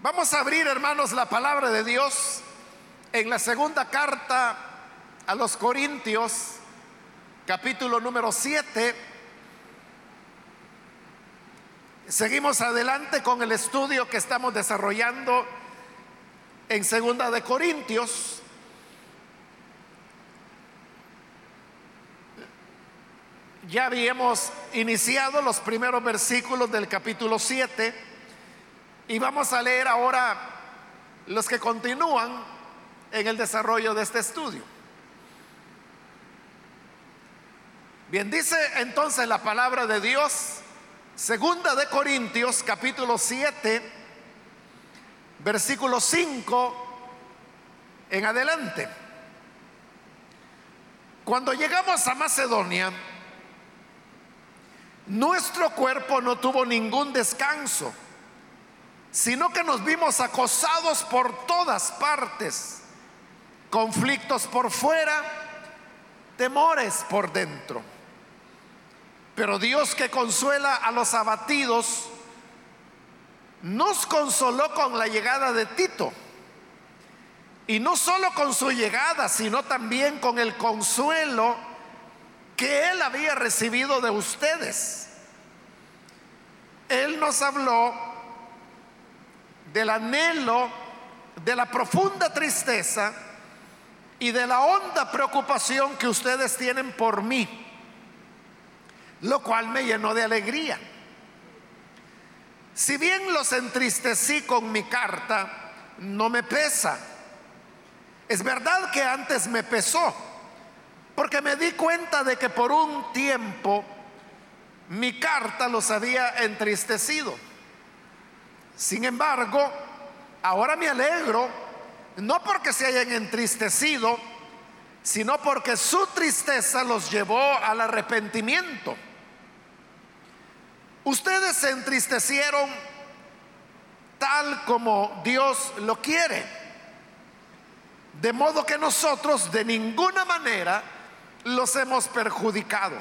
Vamos a abrir, hermanos, la palabra de Dios en la segunda carta a los Corintios, capítulo número 7. Seguimos adelante con el estudio que estamos desarrollando en segunda de Corintios. Ya habíamos iniciado los primeros versículos del capítulo 7 y vamos a leer ahora los que continúan en el desarrollo de este estudio. Bien, dice entonces la palabra de Dios, segunda de Corintios capítulo 7, versículo 5 en adelante. Cuando llegamos a Macedonia, nuestro cuerpo no tuvo ningún descanso sino que nos vimos acosados por todas partes, conflictos por fuera, temores por dentro. Pero Dios que consuela a los abatidos, nos consoló con la llegada de Tito. Y no solo con su llegada, sino también con el consuelo que él había recibido de ustedes. Él nos habló del anhelo, de la profunda tristeza y de la honda preocupación que ustedes tienen por mí, lo cual me llenó de alegría. Si bien los entristecí con mi carta, no me pesa. Es verdad que antes me pesó, porque me di cuenta de que por un tiempo mi carta los había entristecido. Sin embargo, ahora me alegro, no porque se hayan entristecido, sino porque su tristeza los llevó al arrepentimiento. Ustedes se entristecieron tal como Dios lo quiere. De modo que nosotros de ninguna manera los hemos perjudicado.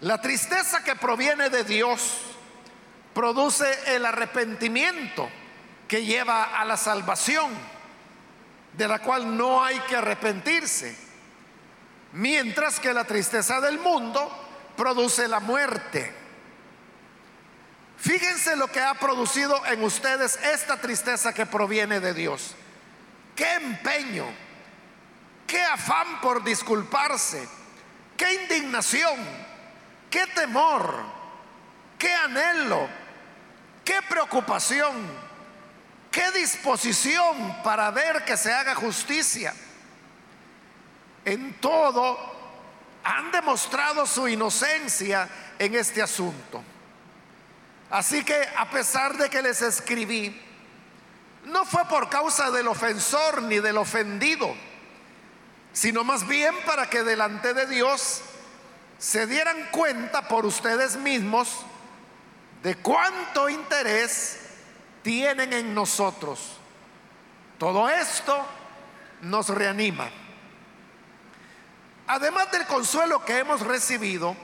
La tristeza que proviene de Dios produce el arrepentimiento que lleva a la salvación, de la cual no hay que arrepentirse, mientras que la tristeza del mundo produce la muerte. Fíjense lo que ha producido en ustedes esta tristeza que proviene de Dios. Qué empeño, qué afán por disculparse, qué indignación, qué temor, qué anhelo Qué preocupación, qué disposición para ver que se haga justicia. En todo han demostrado su inocencia en este asunto. Así que a pesar de que les escribí, no fue por causa del ofensor ni del ofendido, sino más bien para que delante de Dios se dieran cuenta por ustedes mismos de cuánto interés tienen en nosotros. Todo esto nos reanima. Además del consuelo que hemos recibido,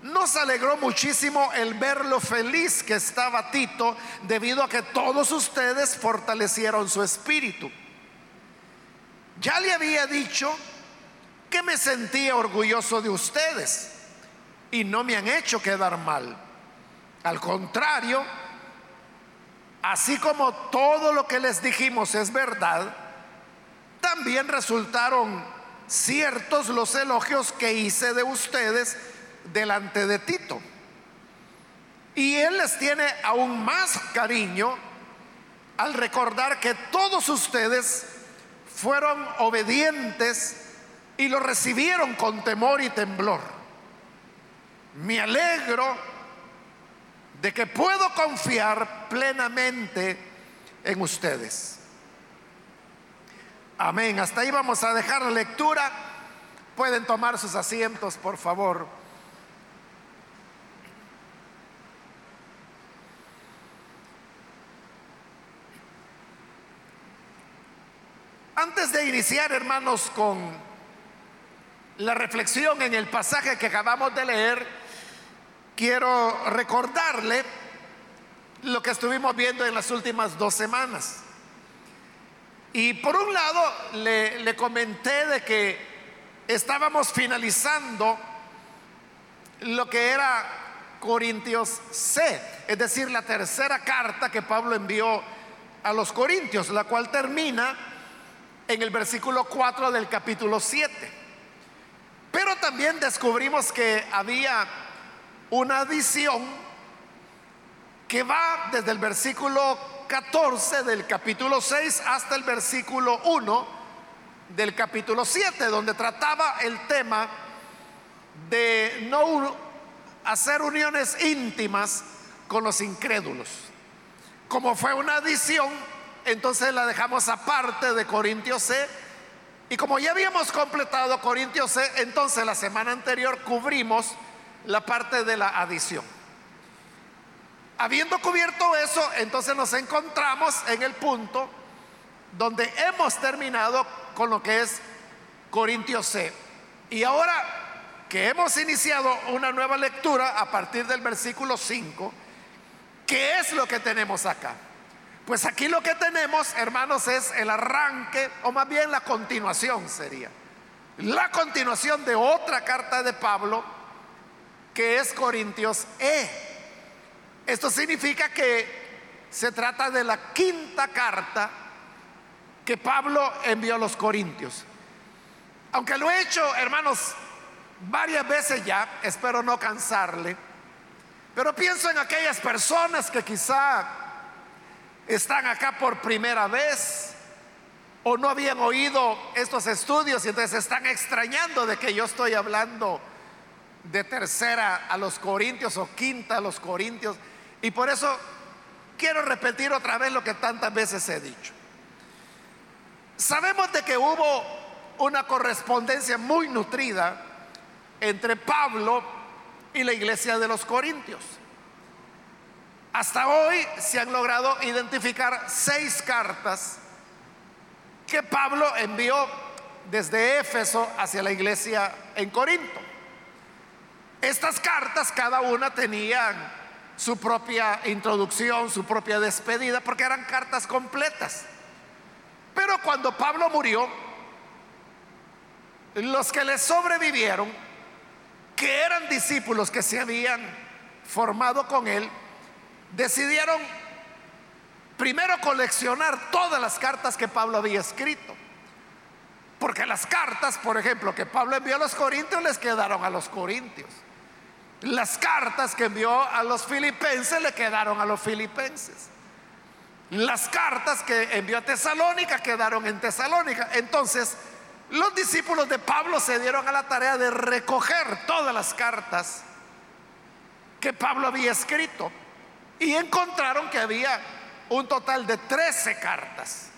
nos alegró muchísimo el verlo feliz que estaba Tito debido a que todos ustedes fortalecieron su espíritu. Ya le había dicho que me sentía orgulloso de ustedes y no me han hecho quedar mal. Al contrario, así como todo lo que les dijimos es verdad, también resultaron ciertos los elogios que hice de ustedes delante de Tito. Y él les tiene aún más cariño al recordar que todos ustedes fueron obedientes y lo recibieron con temor y temblor. Me alegro de que puedo confiar plenamente en ustedes. Amén. Hasta ahí vamos a dejar la lectura. Pueden tomar sus asientos, por favor. Antes de iniciar, hermanos, con la reflexión en el pasaje que acabamos de leer, quiero recordarle lo que estuvimos viendo en las últimas dos semanas. Y por un lado le, comenté de que estábamos finalizando lo que era Corintios C, es decir, la tercera carta que Pablo envió a los Corintios, la cual termina en el versículo 4 del capítulo 7. Pero también descubrimos que había una adición que va desde el versículo 14 del capítulo 6 hasta el versículo 1 del capítulo 7, donde trataba el tema de no hacer uniones íntimas con los incrédulos. Como fue una adición, entonces la dejamos aparte de Corintios C. Y como ya habíamos completado Corintios C, entonces la semana anterior cubrimos la parte de la adición. Habiendo cubierto eso, entonces nos encontramos en el punto donde hemos terminado con lo que es Corintios C. Y ahora que hemos iniciado una nueva lectura a partir del versículo 5, ¿qué es lo que tenemos acá? Pues aquí lo que tenemos, hermanos, es el arranque, o más bien la continuación sería. La continuación de otra carta de Pablo, que es Corintios E. Esto significa que se trata de la quinta carta que Pablo envió a los Corintios. Aunque lo he hecho, hermanos, varias veces ya, espero no cansarle, pero pienso en aquellas personas que quizá están acá por primera vez o no habían oído estos estudios y entonces están extrañando de que yo estoy hablando de tercera a los corintios o quinta a los corintios. Y por eso quiero repetir otra vez lo que tantas veces he dicho. Sabemos de que hubo una correspondencia muy nutrida entre Pablo y la iglesia de los Corintios. Hasta hoy se han logrado identificar seis cartas que Pablo envió desde Éfeso hacia la iglesia en Corinto. Estas cartas cada una tenían su propia introducción, su propia despedida, porque eran cartas completas. Pero cuando Pablo murió, los que le sobrevivieron, que eran discípulos que se habían formado con él, decidieron primero coleccionar todas las cartas que Pablo había escrito. Porque las cartas, por ejemplo, que Pablo envió a los corintios, les quedaron a los corintios. Las cartas que envió a los filipenses le quedaron a los filipenses. Las cartas que envió a Tesalónica quedaron en Tesalónica. Entonces, los discípulos de Pablo se dieron a la tarea de recoger todas las cartas que Pablo había escrito y encontraron que había un total de 13 cartas.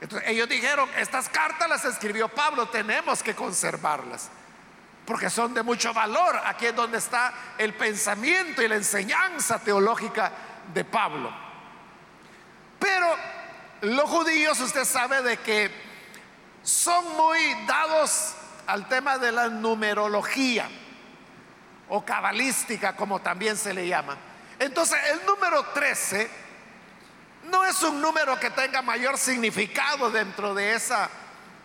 Entonces, ellos dijeron, estas cartas las escribió Pablo, tenemos que conservarlas porque son de mucho valor. Aquí es donde está el pensamiento y la enseñanza teológica de Pablo. Pero los judíos, usted sabe de que son muy dados al tema de la numerología o cabalística, como también se le llama. Entonces, el número 13 no es un número que tenga mayor significado dentro de esa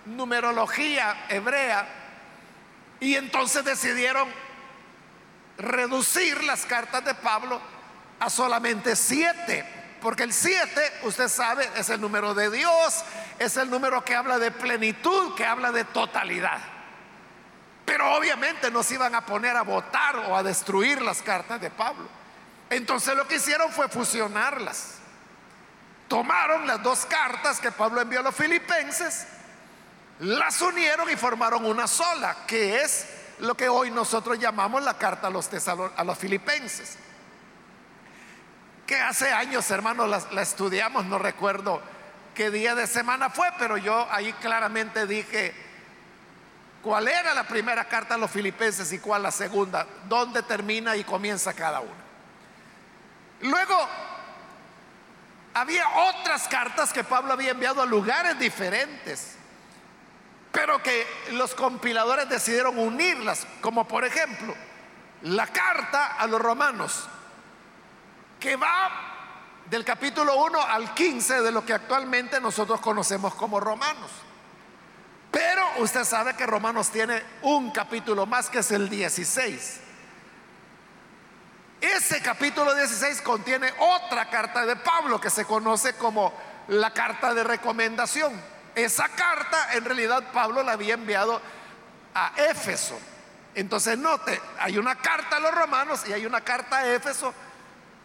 numerología hebrea, y entonces decidieron reducir las cartas de Pablo a solamente siete. Porque el siete, usted sabe, es el número de Dios, es el número que habla de plenitud, que habla de totalidad. Pero obviamente no se iban a poner a votar o a destruir las cartas de Pablo. Entonces lo que hicieron fue fusionarlas. Tomaron las dos cartas que Pablo envió a los filipenses las unieron y formaron una sola, que es lo que hoy nosotros llamamos la carta a los, a los filipenses. Que hace años, hermanos, la, la estudiamos, no recuerdo qué día de semana fue, pero yo ahí claramente dije cuál era la primera carta a los filipenses y cuál la segunda, dónde termina y comienza cada una. Luego, había otras cartas que Pablo había enviado a lugares diferentes pero que los compiladores decidieron unirlas, como por ejemplo la carta a los romanos, que va del capítulo 1 al 15 de lo que actualmente nosotros conocemos como Romanos. Pero usted sabe que Romanos tiene un capítulo más que es el 16. Ese capítulo 16 contiene otra carta de Pablo que se conoce como la carta de recomendación. Esa carta en realidad Pablo la había enviado a Éfeso. Entonces note, hay una carta a los romanos y hay una carta a Éfeso,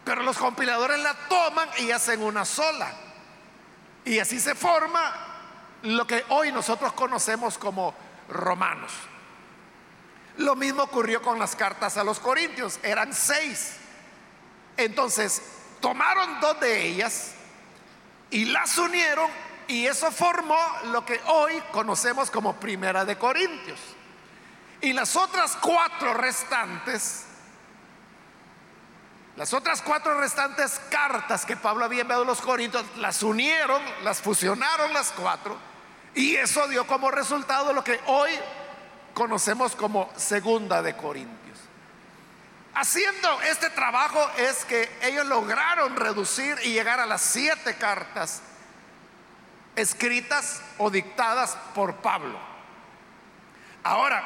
pero los compiladores la toman y hacen una sola. Y así se forma lo que hoy nosotros conocemos como romanos. Lo mismo ocurrió con las cartas a los corintios, eran seis. Entonces, tomaron dos de ellas y las unieron y eso formó lo que hoy conocemos como Primera de Corintios. Y las otras cuatro restantes, las otras cuatro restantes cartas que Pablo había enviado a los Corintios, las unieron, las fusionaron las cuatro, y eso dio como resultado lo que hoy conocemos como Segunda de Corintios. Haciendo este trabajo es que ellos lograron reducir y llegar a las siete cartas escritas o dictadas por Pablo. Ahora,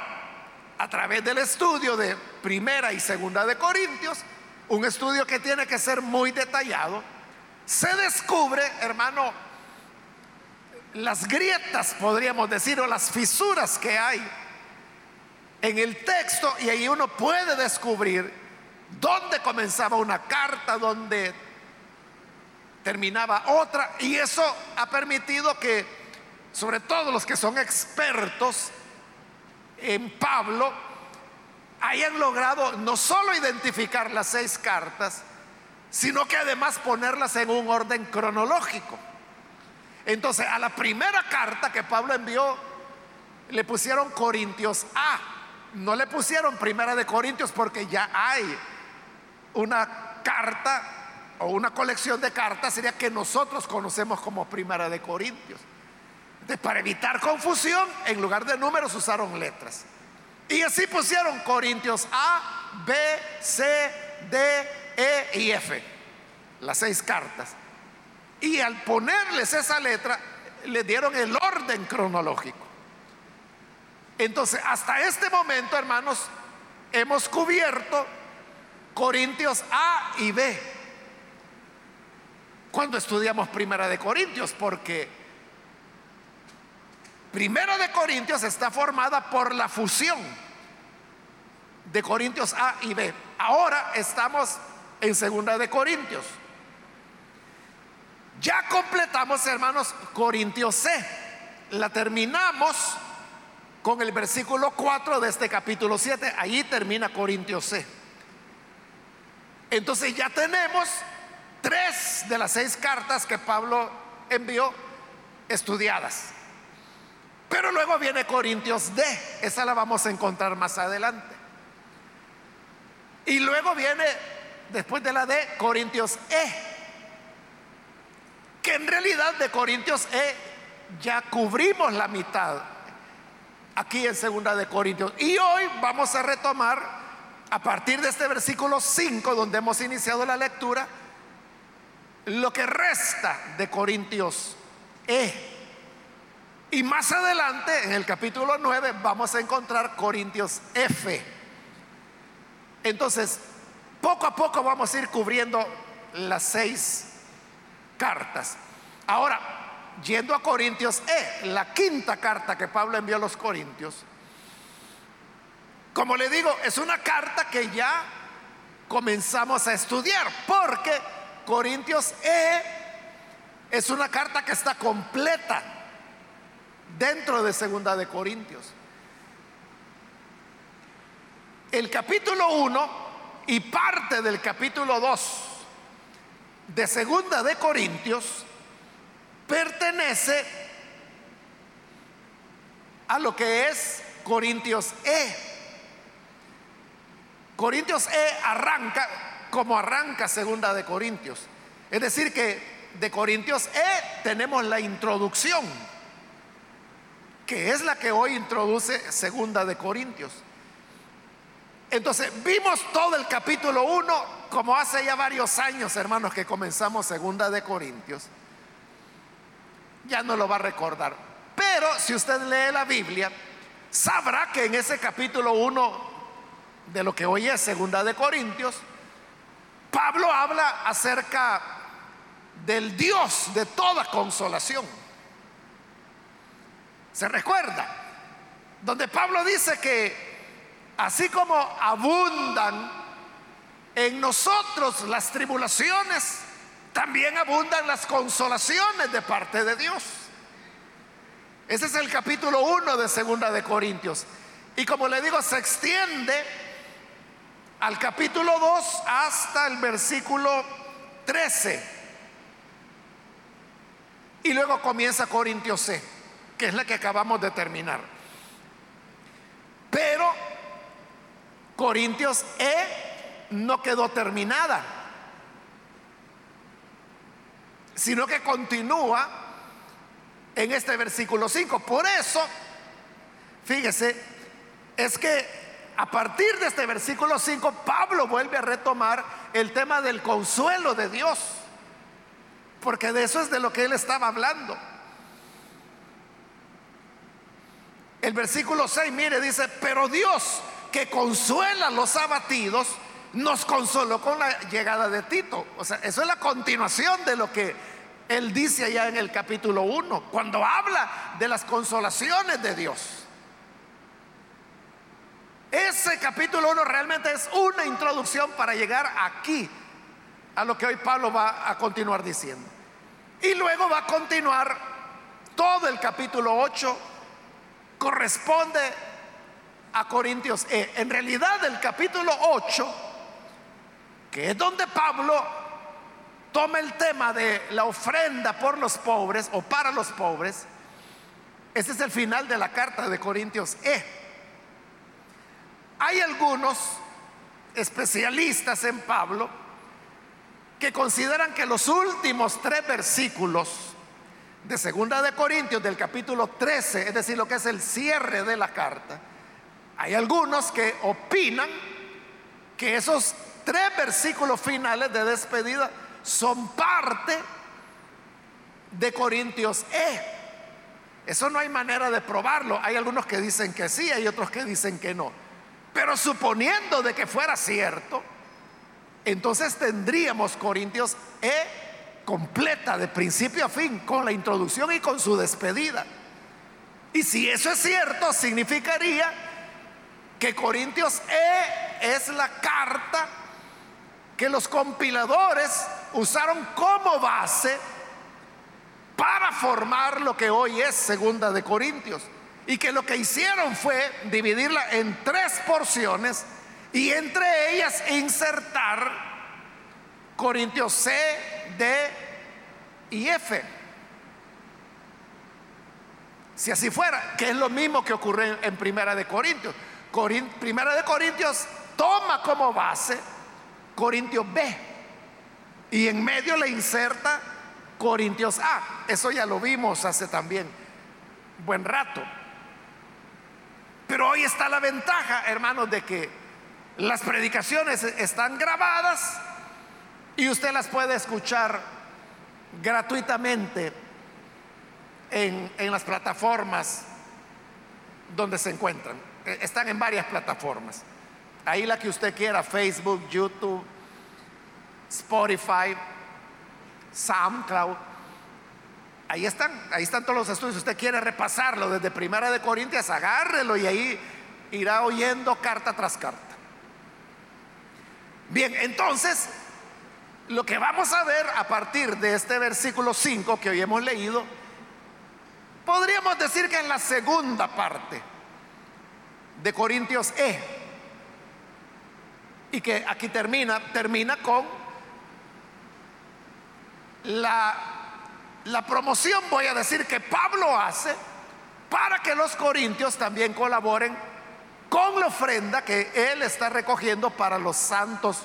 a través del estudio de primera y segunda de Corintios, un estudio que tiene que ser muy detallado, se descubre, hermano, las grietas, podríamos decir, o las fisuras que hay en el texto y ahí uno puede descubrir dónde comenzaba una carta, dónde terminaba otra, y eso ha permitido que, sobre todo los que son expertos, en Pablo hayan logrado no solo identificar las seis cartas, sino que además ponerlas en un orden cronológico. Entonces, a la primera carta que Pablo envió, le pusieron Corintios A. No le pusieron Primera de Corintios porque ya hay una carta o una colección de cartas, sería que nosotros conocemos como Primera de Corintios para evitar confusión, en lugar de números usaron letras. Y así pusieron Corintios A, B, C, D, E y F, las seis cartas. Y al ponerles esa letra, le dieron el orden cronológico. Entonces, hasta este momento, hermanos, hemos cubierto Corintios A y B. Cuando estudiamos Primera de Corintios, porque Primera de Corintios está formada por la fusión de Corintios A y B. Ahora estamos en Segunda de Corintios. Ya completamos, hermanos, Corintios C. La terminamos con el versículo 4 de este capítulo 7. Allí termina Corintios C. Entonces ya tenemos tres de las seis cartas que Pablo envió estudiadas. Pero luego viene Corintios D, esa la vamos a encontrar más adelante. Y luego viene, después de la D, Corintios E, que en realidad de Corintios E ya cubrimos la mitad aquí en segunda de Corintios. Y hoy vamos a retomar a partir de este versículo 5 donde hemos iniciado la lectura lo que resta de Corintios E. Y más adelante, en el capítulo 9, vamos a encontrar Corintios F. Entonces, poco a poco vamos a ir cubriendo las seis cartas. Ahora, yendo a Corintios E, la quinta carta que Pablo envió a los Corintios, como le digo, es una carta que ya comenzamos a estudiar, porque Corintios E es una carta que está completa dentro de Segunda de Corintios. El capítulo 1 y parte del capítulo 2 de Segunda de Corintios pertenece a lo que es Corintios E. Corintios E arranca como arranca Segunda de Corintios. Es decir, que de Corintios E tenemos la introducción que es la que hoy introduce segunda de Corintios. Entonces, vimos todo el capítulo 1 como hace ya varios años, hermanos, que comenzamos segunda de Corintios, ya no lo va a recordar. Pero si usted lee la Biblia, sabrá que en ese capítulo 1 de lo que hoy es segunda de Corintios, Pablo habla acerca del Dios de toda consolación. ¿Se recuerda? Donde Pablo dice que así como abundan en nosotros las tribulaciones, también abundan las consolaciones de parte de Dios. Ese es el capítulo 1 de Segunda de Corintios. Y como le digo, se extiende al capítulo 2 hasta el versículo 13. Y luego comienza Corintios C, que es la que acabamos de terminar. Pero Corintios E no quedó terminada, sino que continúa en este versículo 5. Por eso, fíjese, es que a partir de este versículo 5, Pablo vuelve a retomar el tema del consuelo de Dios, porque de eso es de lo que él estaba hablando. El versículo 6, mire, dice, pero Dios que consuela a los abatidos, nos consoló con la llegada de Tito. O sea, eso es la continuación de lo que él dice allá en el capítulo 1, cuando habla de las consolaciones de Dios. Ese capítulo 1 realmente es una introducción para llegar aquí a lo que hoy Pablo va a continuar diciendo. Y luego va a continuar todo el capítulo 8, corresponde a Corintios E. En realidad el capítulo 8, que es donde Pablo toma el tema de la ofrenda por los pobres o para los pobres, ese es el final de la carta de Corintios E. Hay algunos especialistas en Pablo que consideran que los últimos tres versículos de Segunda de Corintios del capítulo 13, es decir, lo que es el cierre de la carta, hay algunos que opinan que esos tres versículos finales de despedida son parte de Corintios E. Eso no hay manera de probarlo. Hay algunos que dicen que sí, hay otros que dicen que no. Pero suponiendo de que fuera cierto, entonces tendríamos Corintios E completa de principio a fin, con la introducción y con su despedida. Y si eso es cierto, significaría que Corintios E es la carta que los compiladores usaron como base para formar lo que hoy es Segunda de Corintios. Y que lo que hicieron fue dividirla en tres porciones y entre ellas insertar Corintios C, D y F. Si así fuera, que es lo mismo que ocurre en Primera de Corintios. Primera de Corintios toma como base Corintios B y en medio le inserta Corintios A. Eso ya lo vimos hace también buen rato. Pero hoy está la ventaja, hermanos, de que las predicaciones están grabadas y usted las puede escuchar gratuitamente en, las plataformas donde se encuentran. E, están en varias plataformas. Ahí la que usted quiera, Facebook, YouTube, Spotify, SoundCloud. Ahí están, ahí están todos los estudios. Usted quiere repasarlo desde Primera de Corintias, agárrelo y ahí irá oyendo carta tras carta. Bien, entonces, lo que vamos a ver a partir de este versículo 5 que hoy hemos leído, podríamos decir que en la segunda parte de Corintios E, y que aquí termina, termina con la la promoción, voy a decir, que Pablo hace para que los corintios también colaboren con la ofrenda que él está recogiendo para los santos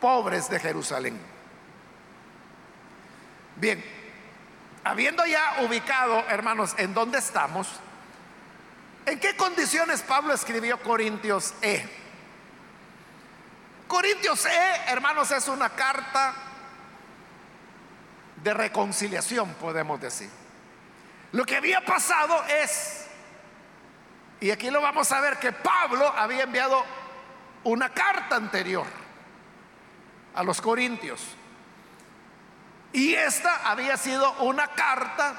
pobres de Jerusalén. Bien, habiendo ya ubicado, hermanos, en dónde estamos, ¿en qué condiciones Pablo escribió Corintios E? Corintios E, hermanos, es una carta de reconciliación, podemos decir. Lo que había pasado es, y aquí lo vamos a ver, que Pablo había enviado una carta anterior a los Corintios. Y esta había sido una carta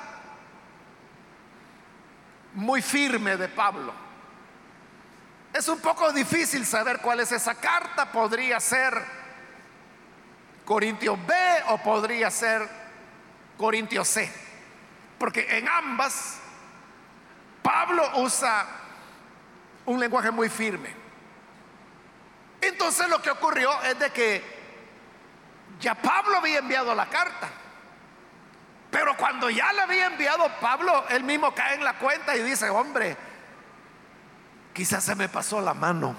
muy firme de Pablo. Es un poco difícil saber cuál es esa carta. Podría ser Corintios B o podría ser Corintios C. Porque en ambas Pablo usa un lenguaje muy firme. Entonces lo que ocurrió es de que ya Pablo había enviado la carta. Pero cuando ya la había enviado Pablo, él mismo cae en la cuenta y dice, hombre, Quizás se me pasó la mano.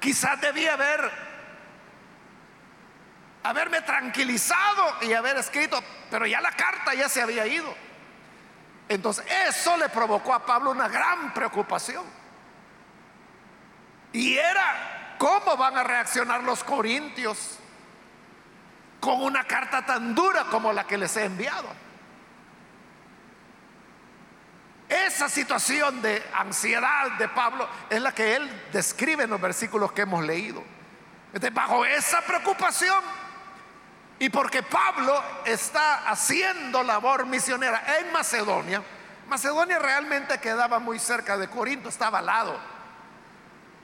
Quizás debía haber haberme tranquilizado y haber escrito, pero ya la carta ya se había ido. Entonces, eso le provocó a Pablo una gran preocupación. Y era cómo van a reaccionar los corintios con una carta tan dura como la que les he enviado. Esa situación de ansiedad de Pablo es la que él describe en los versículos que hemos leído. bajo esa preocupación y porque Pablo está haciendo labor misionera en Macedonia, Macedonia realmente quedaba muy cerca de Corinto, estaba al lado,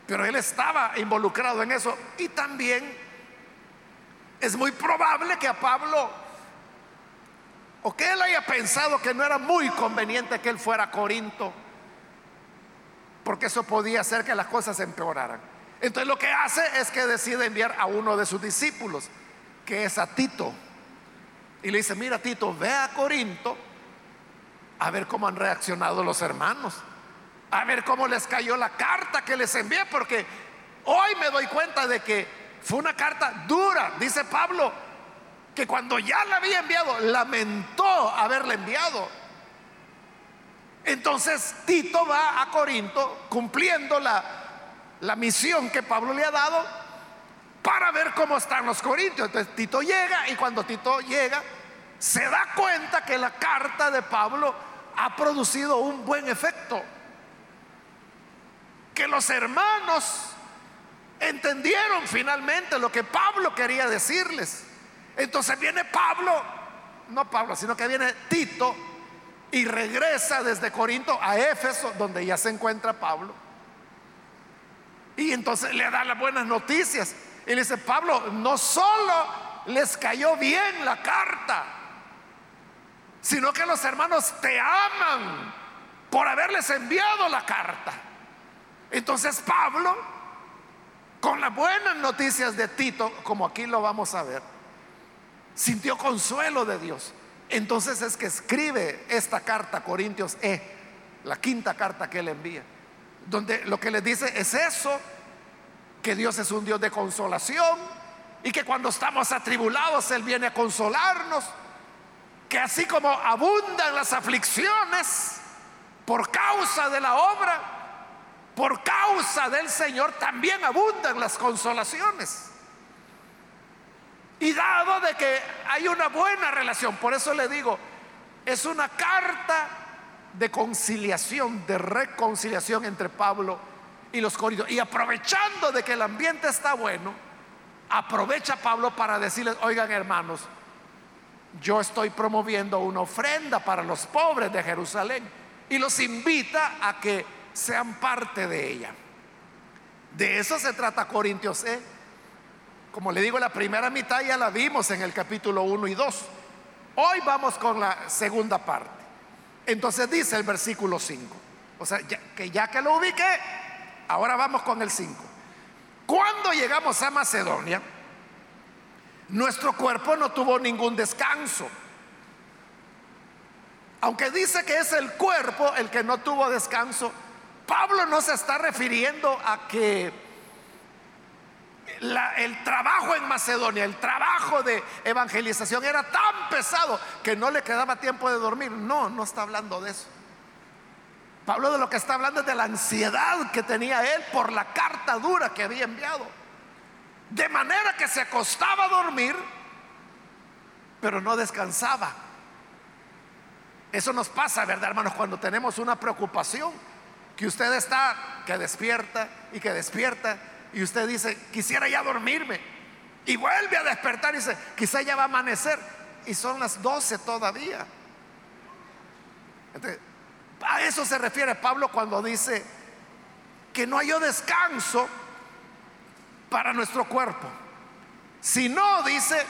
pero él estaba involucrado en eso. Y también es muy probable que a Pablo o que él haya pensado que no era muy conveniente que él fuera a Corinto, porque eso podía hacer que las cosas empeoraran. Entonces lo que hace es que decide enviar a uno de sus discípulos, que es a Tito. Y le dice, mira Tito, ve a Corinto a ver cómo han reaccionado los hermanos, a ver cómo les cayó la carta que les envié, porque hoy me doy cuenta de que fue una carta dura, dice Pablo, que cuando ya la había enviado, lamentó haberla enviado. Entonces Tito va a Corinto cumpliendo la, la misión que Pablo le ha dado para ver cómo están los corintios. Entonces Tito llega y cuando Tito llega se da cuenta que la carta de Pablo ha producido un buen efecto. Que los hermanos entendieron finalmente lo que Pablo quería decirles. Entonces viene Pablo, no Pablo, sino que viene Tito y regresa desde Corinto a Éfeso, donde ya se encuentra Pablo. Y entonces le da las buenas noticias. Y le dice, Pablo, no solo les cayó bien la carta, sino que los hermanos te aman por haberles enviado la carta. Entonces Pablo, con las buenas noticias de Tito, como aquí lo vamos a ver, sintió consuelo de Dios. Entonces es que escribe esta carta a Corintios E, la quinta carta que él envía, donde lo que le dice es eso, que Dios es un Dios de consolación y que cuando estamos atribulados Él viene a consolarnos, que así como abundan las aflicciones por causa de la obra, por causa del Señor, también abundan las consolaciones. Y dado de que hay una buena relación, por eso le digo, es una carta de conciliación, de reconciliación entre Pablo y los corintios. Y aprovechando de que el ambiente está bueno, aprovecha Pablo para decirles, oigan hermanos, yo estoy promoviendo una ofrenda para los pobres de Jerusalén y los invita a que sean parte de ella. De eso se trata Corintios E. Como le digo, la primera mitad ya la vimos en el capítulo 1 y 2. Hoy vamos con la segunda parte. Entonces dice el versículo 5. O sea, que ya que lo ubiqué, ahora vamos con el 5. Cuando llegamos a Macedonia, nuestro cuerpo no tuvo ningún descanso. Aunque dice que es el cuerpo el que no tuvo descanso, Pablo no se está refiriendo a que el trabajo en Macedonia, el trabajo de evangelización era tan pesado que no le quedaba tiempo de dormir. No, no está hablando de eso. Pablo de lo que está hablando es de la ansiedad que tenía él por la carta dura que había enviado. De manera que se acostaba a dormir, pero no descansaba. Eso nos pasa, ¿verdad, hermanos? Cuando tenemos una preocupación, que usted está, que despierta y que despierta, y usted dice, quisiera ya dormirme, y vuelve a despertar y dice, quizá ya va a amanecer, y son las 12 todavía. A eso se refiere Pablo cuando dice que no hay descanso para nuestro cuerpo. Si no, dice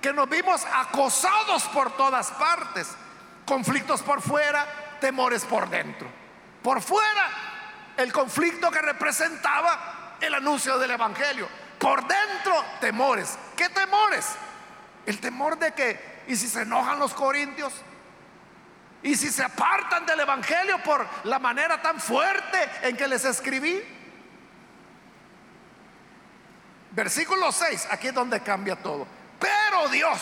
que nos vimos acosados por todas partes conflictos por fuera, temores por dentro. Por fuera, el conflicto que representaba el anuncio del Evangelio. Por dentro, temores. ¿Qué temores? El temor de que, ¿y si se enojan los corintios? ¿Y si se apartan del Evangelio por la manera tan fuerte en que les escribí? Versículo 6, aquí es donde cambia todo. Pero Dios,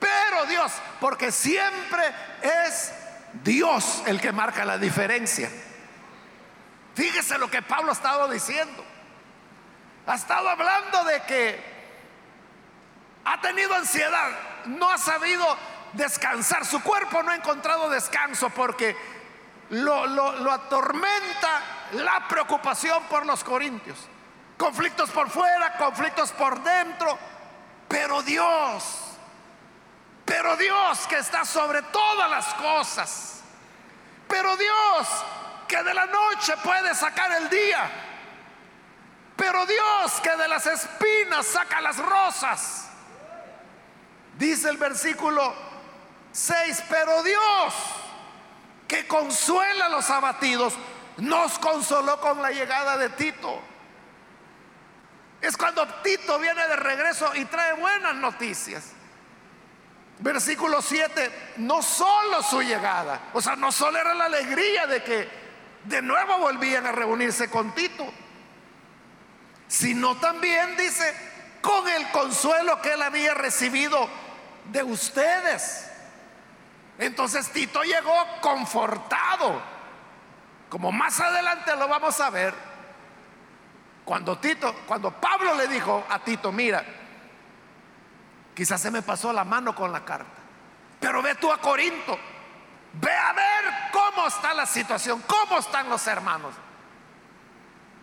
pero Dios, porque siempre es Dios el que marca la diferencia. Fíjese lo que Pablo ha estado diciendo. Ha estado hablando de que ha tenido ansiedad, no ha sabido descansar, su cuerpo no ha encontrado descanso porque lo, atormenta la preocupación por los corintios. Conflictos por fuera, conflictos por dentro, pero Dios pero Dios que está sobre todas las cosas. Pero Dios que de la noche puede sacar el día. Pero Dios que de las espinas saca las rosas. Dice el versículo 6, pero Dios que consuela a los abatidos, nos consoló con la llegada de Tito. Es cuando Tito viene de regreso y trae buenas noticias. Versículo 7, no solo su llegada, o sea, no solo era la alegría de que de nuevo volvían a reunirse con Tito, sino también dice, con el consuelo que él había recibido de ustedes. Entonces Tito llegó confortado, como más adelante lo vamos a ver, cuando Tito, cuando Pablo le dijo a Tito, mira, Quizás se me pasó la mano con la carta. Pero ve tú a Corinto. Ve a ver cómo está la situación, cómo están los hermanos.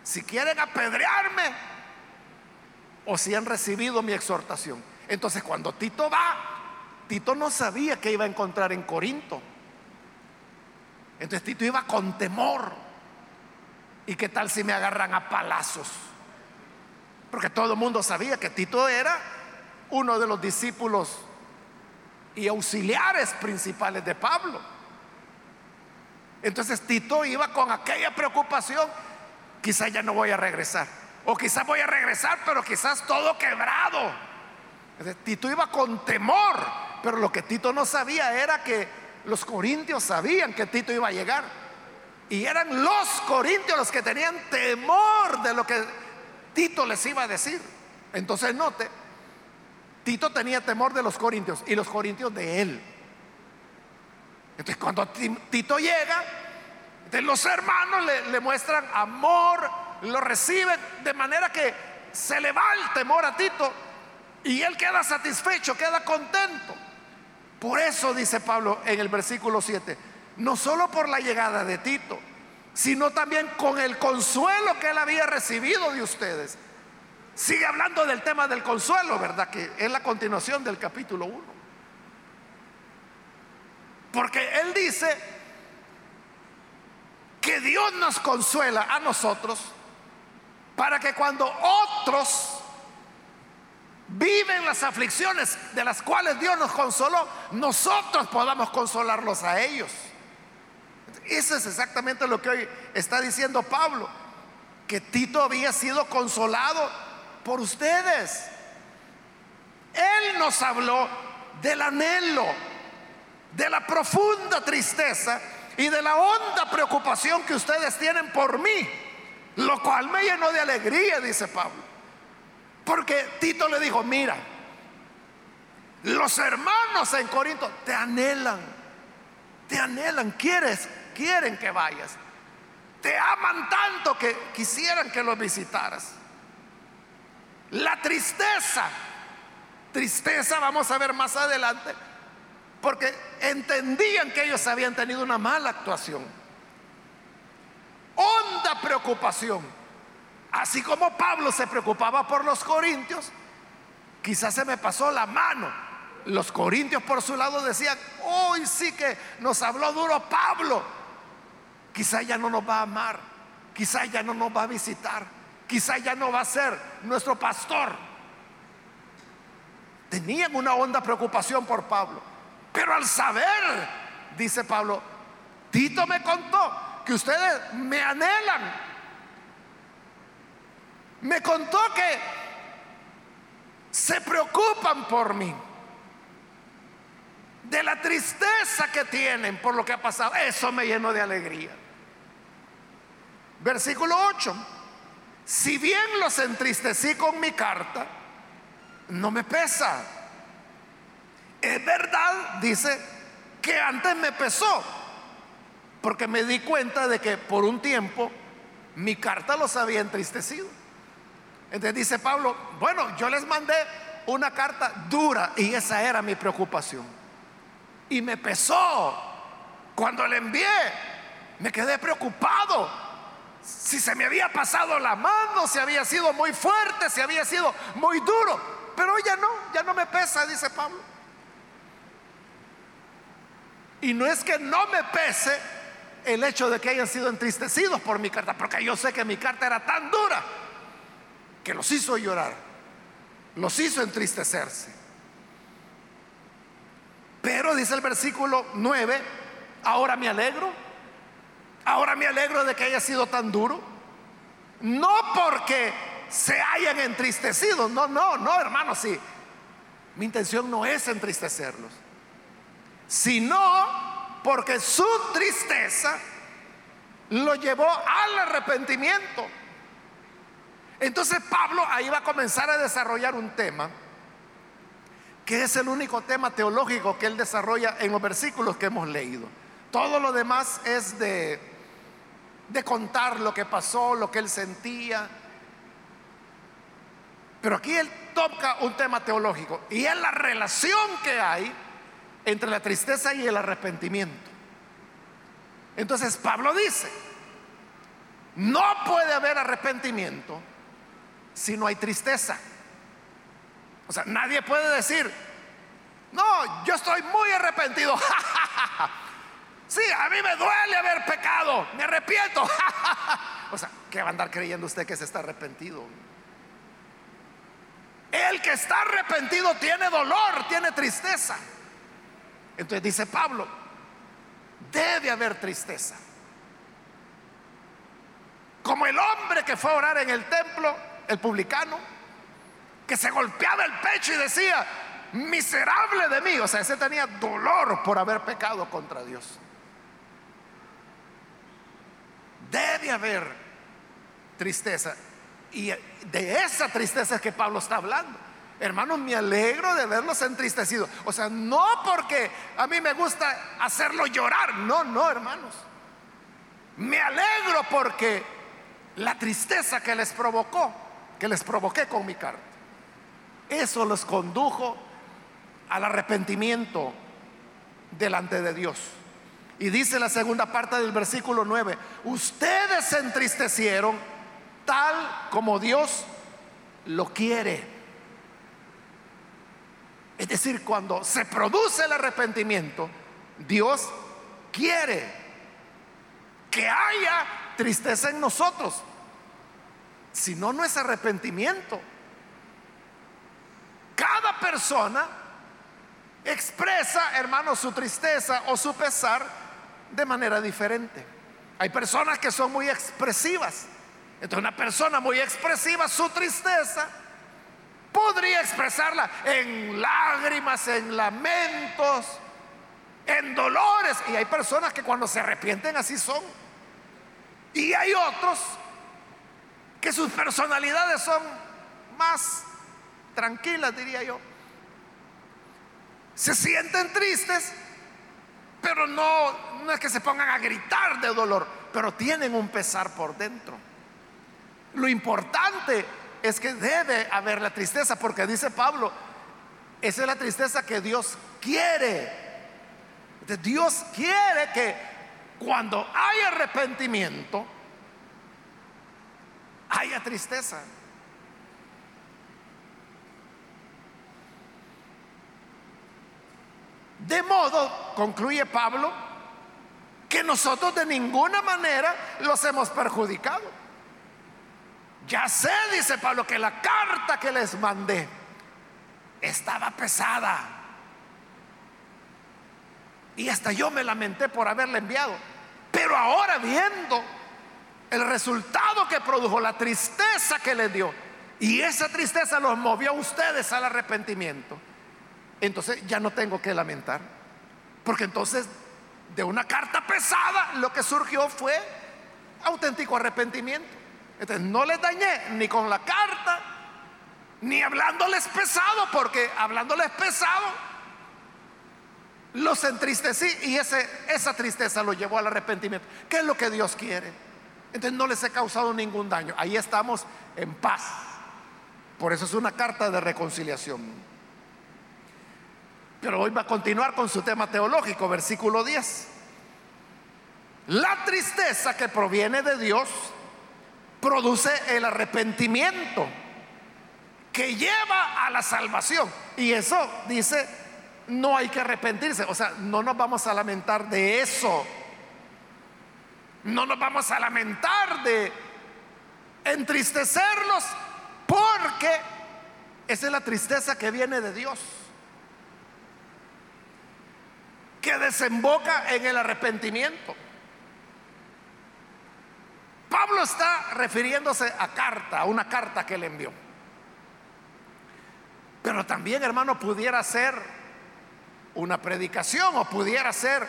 Si quieren apedrearme o si han recibido mi exhortación. Entonces cuando Tito va, Tito no sabía que iba a encontrar en Corinto. Entonces Tito iba con temor. ¿Y qué tal si me agarran a palazos? Porque todo el mundo sabía que Tito era uno de los discípulos y auxiliares principales de Pablo. Entonces Tito iba con aquella preocupación, quizás ya no voy a regresar, o quizás voy a regresar, pero quizás todo quebrado. Tito iba con temor, pero lo que Tito no sabía era que los corintios sabían que Tito iba a llegar. Y eran los corintios los que tenían temor de lo que Tito les iba a decir. Entonces note Tito tenía temor de los corintios y los corintios de él. Entonces cuando Tito llega, los hermanos le, muestran amor, lo reciben de manera que se le va el temor a Tito y él queda satisfecho, queda contento. Por eso dice Pablo en el versículo 7, no solo por la llegada de Tito, sino también con el consuelo que él había recibido de ustedes Sigue hablando del tema del consuelo, ¿verdad? Que es la continuación del capítulo 1. Porque él dice que Dios nos consuela a nosotros para que cuando otros viven las aflicciones de las cuales Dios nos consoló, nosotros podamos consolarlos a ellos. Eso es exactamente lo que hoy está diciendo Pablo, que Tito había sido consolado por ustedes. Él nos habló del anhelo, de la profunda tristeza y de la honda preocupación que ustedes tienen por mí, lo cual me llenó de alegría, dice Pablo. Porque Tito le dijo, mira, los hermanos en Corinto te anhelan, te anhelan, quieres, quieren que vayas. Te aman tanto que quisieran que los visitaras. La tristeza, tristeza vamos a ver más adelante, porque entendían que ellos habían tenido una mala actuación. Honda preocupación. Así como Pablo se preocupaba por los corintios, quizás se me pasó la mano. Los corintios por su lado decían, hoy sí que nos habló duro Pablo. Quizás ya no nos va a amar, quizás ya no nos va a visitar, quizás ya no va a ser nuestro pastor. Tenían una honda preocupación por Pablo. Pero al saber, dice Pablo, Tito me contó que ustedes me anhelan. Me contó que se preocupan por mí. De la tristeza que tienen por lo que ha pasado. Eso me llenó de alegría. Versículo 8. Si bien los entristecí con mi carta, no me pesa. Es verdad, dice, que antes me pesó, porque me di cuenta de que por un tiempo mi carta los había entristecido. Entonces dice Pablo, bueno, yo les mandé una carta dura y esa era mi preocupación. Y me pesó cuando le envié, me quedé preocupado. Si se me había pasado la mano, si había sido muy fuerte, si había sido muy duro. Pero ya no, ya no me pesa, dice Pablo. Y no es que no me pese el hecho de que hayan sido entristecidos por mi carta, porque yo sé que mi carta era tan dura que los hizo llorar, los hizo entristecerse. Pero dice el versículo 9, ahora me alegro, ahora me alegro de que haya sido tan duro, no porque se hayan entristecido. No, no, no, hermanos, sí. Mi intención no es entristecerlos, sino porque su tristeza lo llevó al arrepentimiento. Entonces Pablo ahí va a comenzar a desarrollar un tema que es el único tema teológico que él desarrolla en los versículos que hemos leído. Todo lo demás es de, de contar lo que pasó, lo que él sentía, pero aquí él toca un tema teológico y es la relación que hay entre la tristeza y el arrepentimiento. Entonces Pablo dice, no puede haber arrepentimiento si no hay tristeza. O sea, nadie puede decir, no, yo estoy muy arrepentido. sí, a mí me duele haber pecado, me arrepiento. o sea, ¿qué va a andar creyendo usted que se está arrepentido? El que está arrepentido tiene dolor, tiene tristeza. Entonces dice Pablo, debe haber tristeza. Como el hombre que fue a orar en el templo, el publicano, que se golpeaba el pecho y decía, miserable de mí. O sea, ese tenía dolor por haber pecado contra Dios. Debe haber tristeza. Y de esa tristeza es que Pablo está hablando. Hermanos, me alegro de verlos entristecidos. O sea, no porque a mí me gusta hacerlo llorar. No, no, hermanos. Me alegro porque la tristeza que les provocó, que les provoqué con mi carta, eso los condujo al arrepentimiento delante de Dios. Y dice la segunda parte del versículo 9, ustedes se entristecieron tal como Dios lo quiere. Es decir, cuando se produce el arrepentimiento, Dios quiere que haya tristeza en nosotros. Si no, no es arrepentimiento. Cada persona expresa, hermano, su tristeza o su pesar de manera diferente. Hay personas que son muy expresivas entonces una persona muy expresiva, su tristeza, podría expresarla en lágrimas, en lamentos, en dolores. Y hay personas que cuando se arrepienten así son. Y hay otros que sus personalidades son más tranquilas, diría yo. Se sienten tristes, pero no, no es que se pongan a gritar de dolor, pero tienen un pesar por dentro. Lo importante es que debe haber la tristeza, porque dice Pablo, esa es la tristeza que Dios quiere. Dios quiere que cuando hay arrepentimiento, haya tristeza. De modo, concluye Pablo, que nosotros de ninguna manera los hemos perjudicado. Ya sé, dice Pablo, que la carta que les mandé estaba pesada. Y hasta yo me lamenté por haberla enviado. Pero ahora viendo el resultado que produjo, la tristeza que les dio, y esa tristeza los movió a ustedes al arrepentimiento, entonces ya no tengo que lamentar. Porque entonces de una carta pesada lo que surgió fue auténtico arrepentimiento. Entonces no les dañé ni con la carta, ni hablándoles pesado, porque hablándoles pesado los entristecí y ese, esa tristeza lo llevó al arrepentimiento. ¿Qué es lo que Dios quiere? Entonces no les he causado ningún daño. Ahí estamos en paz. Por eso es una carta de reconciliación. Pero hoy va a continuar con su tema teológico, versículo 10. La tristeza que proviene de Dios produce el arrepentimiento que lleva a la salvación. Y eso dice, no hay que arrepentirse. O sea, no nos vamos a lamentar de eso. No nos vamos a lamentar de entristecerlos porque esa es la tristeza que viene de Dios. Que desemboca en el arrepentimiento. Pablo está refiriéndose a carta, a una carta que le envió. Pero también, hermano, pudiera ser una predicación o pudiera ser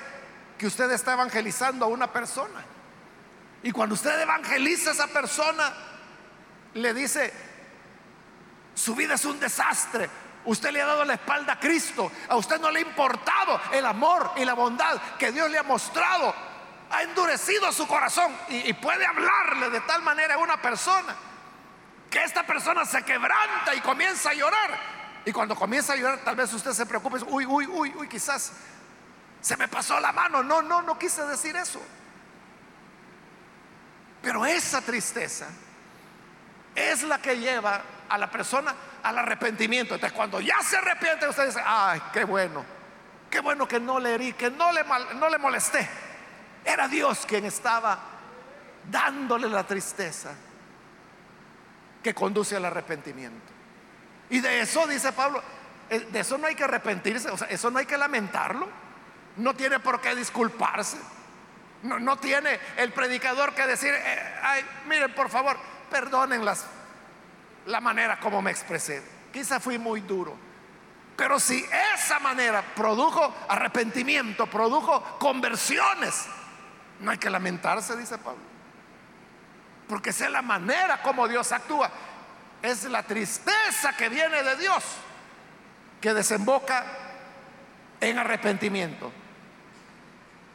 que usted está evangelizando a una persona. Y cuando usted evangeliza a esa persona, le dice, su vida es un desastre. Usted le ha dado la espalda a Cristo. A usted no le ha importado el amor y la bondad que Dios le ha mostrado ha endurecido su corazón y, puede hablarle de tal manera a una persona que esta persona se quebranta y comienza a llorar. Y cuando comienza a llorar, tal vez usted se preocupe, uy, uy, uy, uy, quizás se me pasó la mano. No, no, no quise decir eso. Pero esa tristeza es la que lleva a la persona al arrepentimiento. Entonces, cuando ya se arrepiente, usted dice, ay, qué bueno, qué bueno que no le herí, que no le, no le molesté. Era Dios quien estaba dándole la tristeza que conduce al arrepentimiento. Y de eso, dice Pablo, eh, de eso no hay que arrepentirse, o sea, eso no hay que lamentarlo. No tiene por qué disculparse. No, tiene el predicador que decir, eh, ay, miren, por favor, perdonen la manera como me expresé. Quizá fui muy duro. Pero si esa manera produjo arrepentimiento, produjo conversiones, no hay que lamentarse, dice Pablo. Porque esa es la manera como Dios actúa. Es la tristeza que viene de Dios que desemboca en arrepentimiento.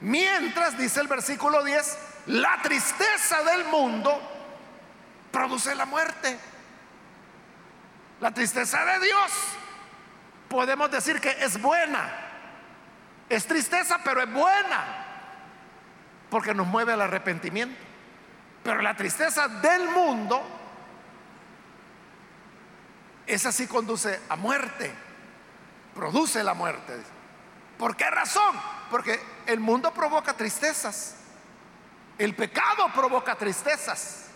Mientras, dice el versículo 10, la tristeza del mundo produce la muerte. La tristeza de Dios podemos decir que es buena. Es tristeza, pero es buena porque nos mueve al arrepentimiento. Pero la tristeza del mundo, esa sí conduce a muerte, produce la muerte. ¿Por qué razón? Porque el mundo provoca tristezas, el pecado provoca tristezas.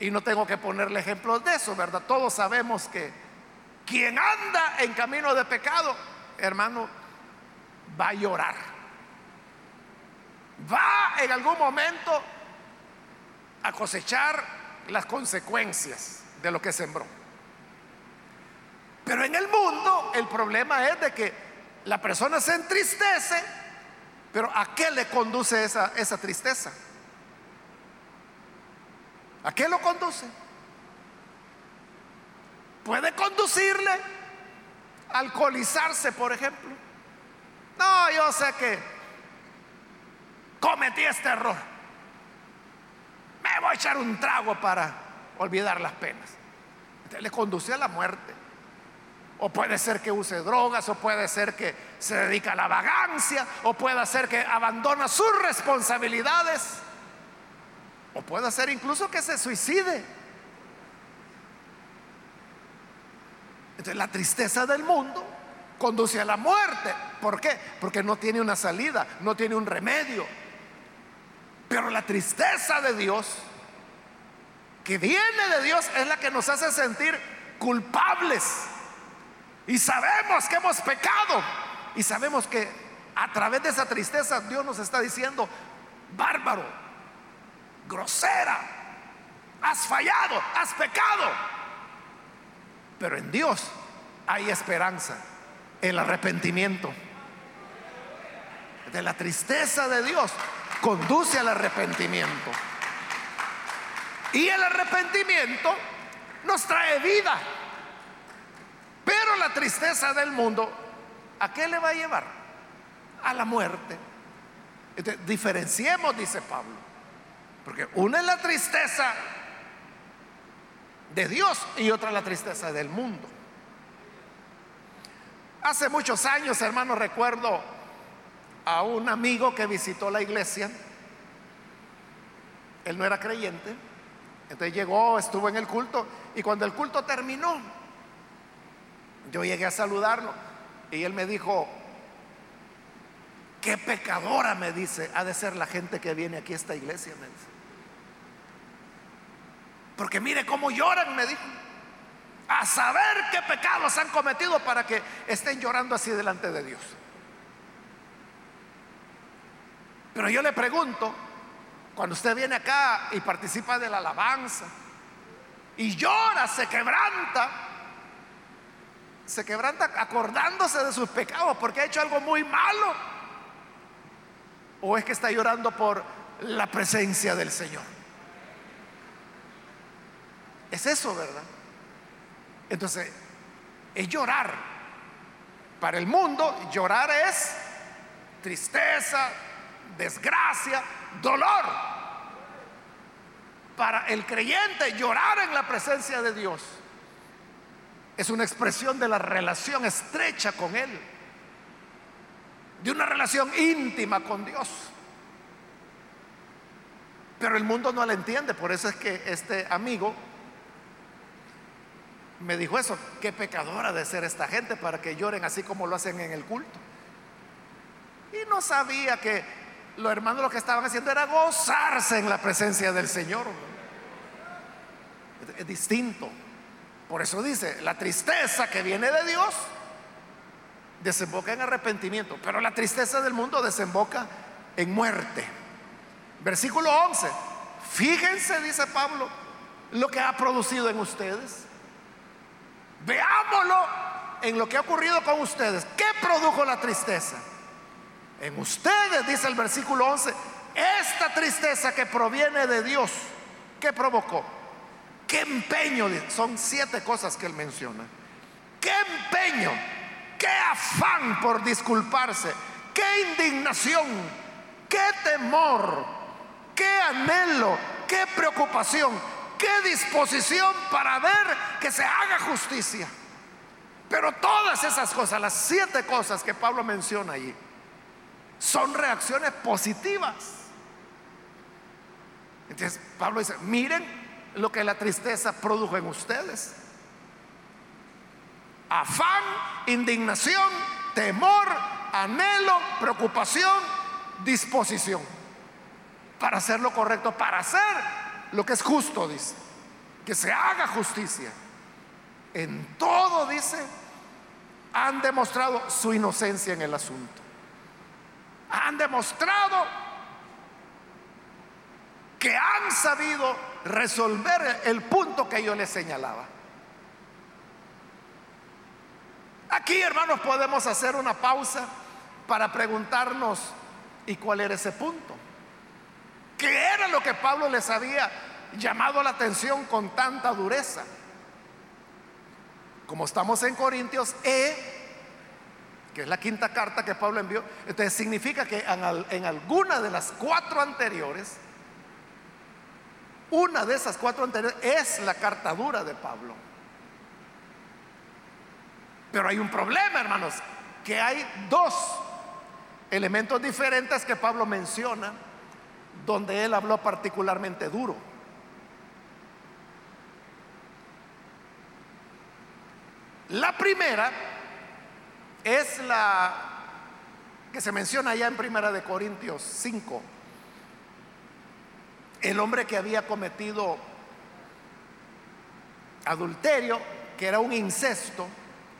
Y no tengo que ponerle ejemplos de eso, ¿verdad? Todos sabemos que quien anda en camino de pecado, hermano, va a llorar va en algún momento a cosechar las consecuencias de lo que sembró. Pero en el mundo el problema es de que la persona se entristece, pero ¿a qué le conduce esa, esa tristeza? ¿A qué lo conduce? Puede conducirle a alcoholizarse, por ejemplo. No, yo sé que cometí este error. Me voy a echar un trago para olvidar las penas. Entonces le conduce a la muerte. O puede ser que use drogas, o puede ser que se dedica a la vagancia, o puede ser que abandona sus responsabilidades, o puede ser incluso que se suicide. Entonces la tristeza del mundo conduce a la muerte. ¿Por qué? Porque no tiene una salida, no tiene un remedio. Pero la tristeza de Dios, que viene de Dios, es la que nos hace sentir culpables. Y sabemos que hemos pecado. Y sabemos que a través de esa tristeza Dios nos está diciendo, bárbaro, grosera, has fallado, has pecado. Pero en Dios hay esperanza, el arrepentimiento. De la tristeza de Dios conduce al arrepentimiento. Y el arrepentimiento nos trae vida. Pero la tristeza del mundo, ¿a qué le va a llevar? A la muerte. diferenciemos, dice Pablo. Porque una es la tristeza de Dios y otra la tristeza del mundo. Hace muchos años, hermano, recuerdo a un amigo que visitó la iglesia. Él no era creyente. Entonces llegó, estuvo en el culto y cuando el culto terminó, yo llegué a saludarlo y él me dijo, qué pecadora, me dice, ha de ser la gente que viene aquí a esta iglesia, me dice. Porque mire cómo lloran, me dijo. A saber qué pecados han cometido para que estén llorando así delante de Dios. Pero yo le pregunto, cuando usted viene acá y participa de la alabanza y llora, se quebranta, se quebranta acordándose de sus pecados porque ha hecho algo muy malo. O es que está llorando por la presencia del Señor. Es eso, ¿verdad? Entonces, es llorar. Para el mundo, llorar es tristeza, desgracia, dolor. Para el creyente, llorar en la presencia de Dios es una expresión de la relación estrecha con Él, de una relación íntima con Dios. Pero el mundo no la entiende, por eso es que este amigo me dijo eso, qué pecadora de ser esta gente para que lloren así como lo hacen en el culto. Y no sabía que los hermanos lo que estaban haciendo era gozarse en la presencia del Señor. Es distinto. Por eso dice, la tristeza que viene de Dios desemboca en arrepentimiento, pero la tristeza del mundo desemboca en muerte. Versículo 11. Fíjense, dice Pablo, lo que ha producido en ustedes. Veámoslo en lo que ha ocurrido con ustedes. ¿Qué produjo la tristeza? En ustedes, dice el versículo 11, esta tristeza que proviene de Dios, ¿qué provocó? ¿Qué empeño? Son siete cosas que él menciona. ¿Qué empeño? ¿Qué afán por disculparse? ¿Qué indignación? ¿Qué temor? ¿Qué anhelo? ¿Qué preocupación? ¿Qué disposición para ver que se haga justicia? Pero todas esas cosas, las siete cosas que Pablo menciona allí, son reacciones positivas. Entonces Pablo dice, miren lo que la tristeza produjo en ustedes. Afán, indignación, temor, anhelo, preocupación, disposición para hacer lo correcto, para hacer lo que es justo, dice. Que se haga justicia. En todo, dice, han demostrado su inocencia en el asunto. Han demostrado que han sabido resolver el punto que yo les señalaba. Aquí, hermanos, podemos hacer una pausa para preguntarnos, ¿y cuál era ese punto? ¿Qué era lo que Pablo les había llamado la atención con tanta dureza? Como estamos en Corintios, he que es la quinta carta que Pablo envió, entonces significa que en, en alguna de las cuatro anteriores, una de esas cuatro anteriores es la carta dura de Pablo. Pero hay un problema, hermanos, que hay dos elementos diferentes que Pablo menciona, donde él habló particularmente duro. La primera es la que se menciona allá en Primera de Corintios 5. El hombre que había cometido adulterio, que era un incesto,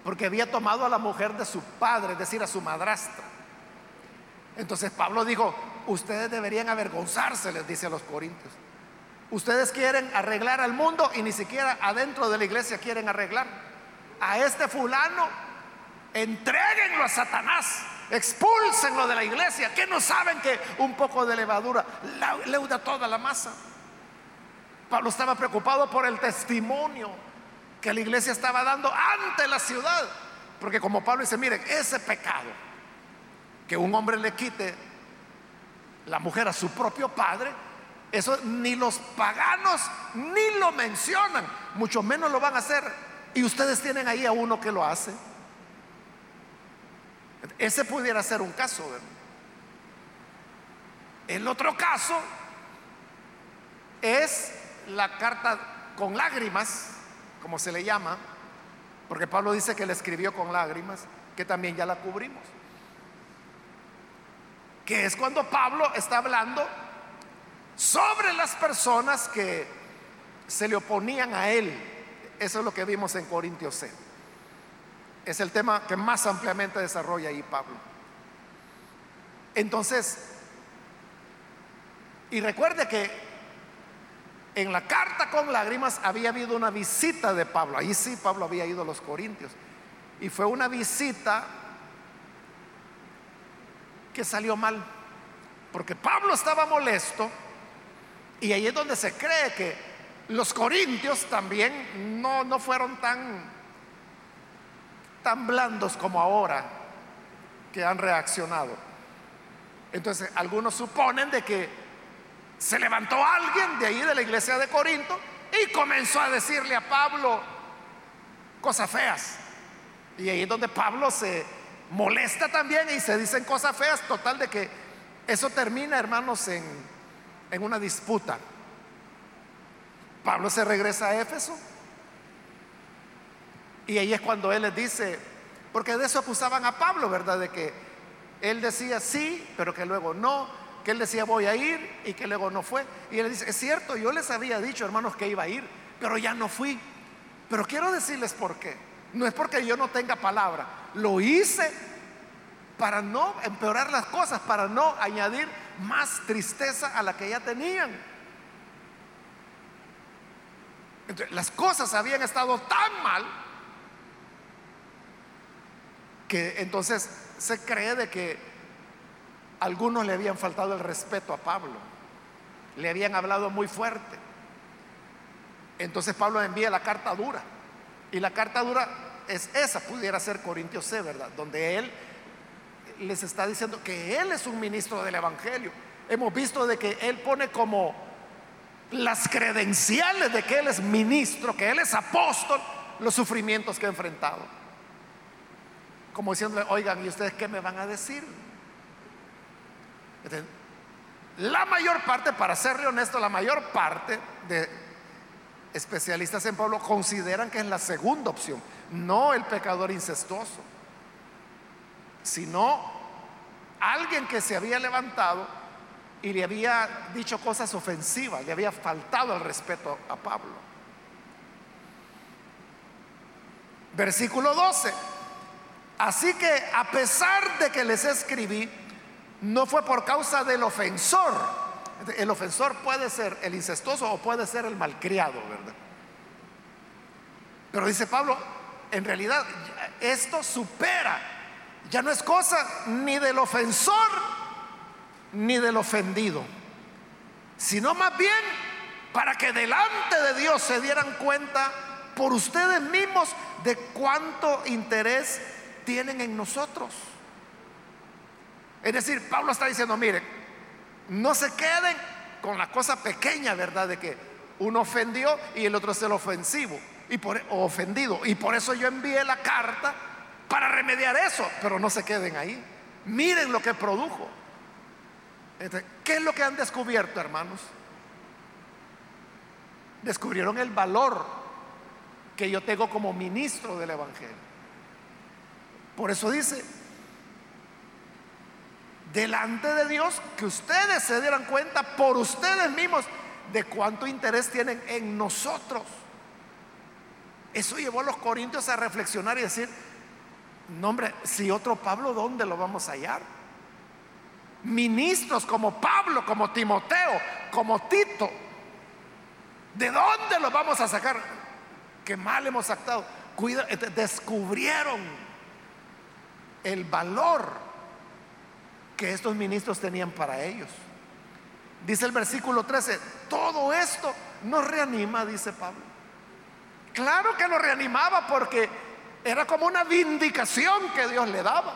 porque había tomado a la mujer de su padre, es decir, a su madrastra. Entonces Pablo dijo, ustedes deberían avergonzarse, les dice a los corintios. Ustedes quieren arreglar al mundo y ni siquiera adentro de la iglesia quieren arreglar. A este fulano, entreguenlo a Satanás, expúlsenlo de la iglesia, que no saben que un poco de levadura leuda toda la masa. Pablo estaba preocupado por el testimonio que la iglesia estaba dando ante la ciudad. Porque como Pablo dice, miren, ese pecado que un hombre le quite la mujer a su propio padre, eso ni los paganos ni lo mencionan, mucho menos lo van a hacer. Y ustedes tienen ahí a uno que lo hace. Ese pudiera ser un caso. El otro caso es la carta con lágrimas, como se le llama, porque Pablo dice que le escribió con lágrimas, que también ya la cubrimos que es cuando Pablo está hablando sobre las personas que se le oponían a él. Eso es lo que vimos en Corintios C. Es el tema que más ampliamente desarrolla ahí Pablo. Entonces, y recuerde que en la carta con lágrimas había habido una visita de Pablo. Ahí sí Pablo había ido a los Corintios. Y fue una visita que salió mal. Porque Pablo estaba molesto y ahí es donde se cree que los corintios también no, no fueron tan, tan blandos como ahora que han reaccionado. Entonces algunos suponen de que se levantó alguien de ahí de la iglesia de Corinto y comenzó a decirle a Pablo cosas feas. Y ahí es donde Pablo se molesta también y se dicen cosas feas, total de que eso termina, hermanos, en, en una disputa. Pablo se regresa a Éfeso y ahí es cuando él les dice, porque de eso acusaban a Pablo, ¿verdad? De que él decía sí, pero que luego no, que él decía voy a ir y que luego no fue. Y él dice, es cierto, yo les había dicho, hermanos, que iba a ir, pero ya no fui. Pero quiero decirles por qué. No es porque yo no tenga palabra, lo hice para no empeorar las cosas, para no añadir más tristeza a la que ya tenían. las cosas habían estado tan mal que entonces se cree de que algunos le habían faltado el respeto a Pablo, le habían hablado muy fuerte. Entonces Pablo envía la carta dura y la carta dura es esa, pudiera ser Corintios C, ¿verdad? Donde él les está diciendo que él es un ministro del Evangelio. Hemos visto de que él pone como las credenciales de que él es ministro, que él es apóstol, los sufrimientos que ha enfrentado. Como diciéndole, oigan, ¿y ustedes qué me van a decir? la mayor parte, para serle honesto, la mayor parte de especialistas en Pablo consideran que es la segunda opción, no el pecador incestuoso sino alguien que se había levantado y le había dicho cosas ofensivas, le había faltado el respeto a Pablo. Versículo 12. Así que a pesar de que les escribí, no fue por causa del ofensor. El ofensor puede ser el incestuoso o puede ser el malcriado, ¿verdad? Pero dice Pablo, en realidad esto supera ya no es cosa ni del ofensor ni del ofendido, sino más bien para que delante de Dios se dieran cuenta por ustedes mismos de cuánto interés tienen en nosotros. Es decir, Pablo está diciendo, miren, no se queden con la cosa pequeña, ¿verdad? De que uno ofendió y el otro es el ofensivo y por, o ofendido. Y por eso yo envié la carta para remediar eso, pero no se queden ahí. Miren lo que produjo. ¿Qué es lo que han descubierto, hermanos? Descubrieron el valor que yo tengo como ministro del Evangelio. Por eso dice, delante de Dios, que ustedes se dieran cuenta por ustedes mismos de cuánto interés tienen en nosotros. Eso llevó a los corintios a reflexionar y decir, no hombre, si otro Pablo, ¿dónde lo vamos a hallar? Ministros como Pablo, como Timoteo, como Tito, ¿de dónde los vamos a sacar? Qué mal hemos actado. Eh, descubrieron el valor que estos ministros tenían para ellos. Dice el versículo 13, todo esto nos reanima, dice Pablo. Claro que nos reanimaba porque era como una vindicación que Dios le daba.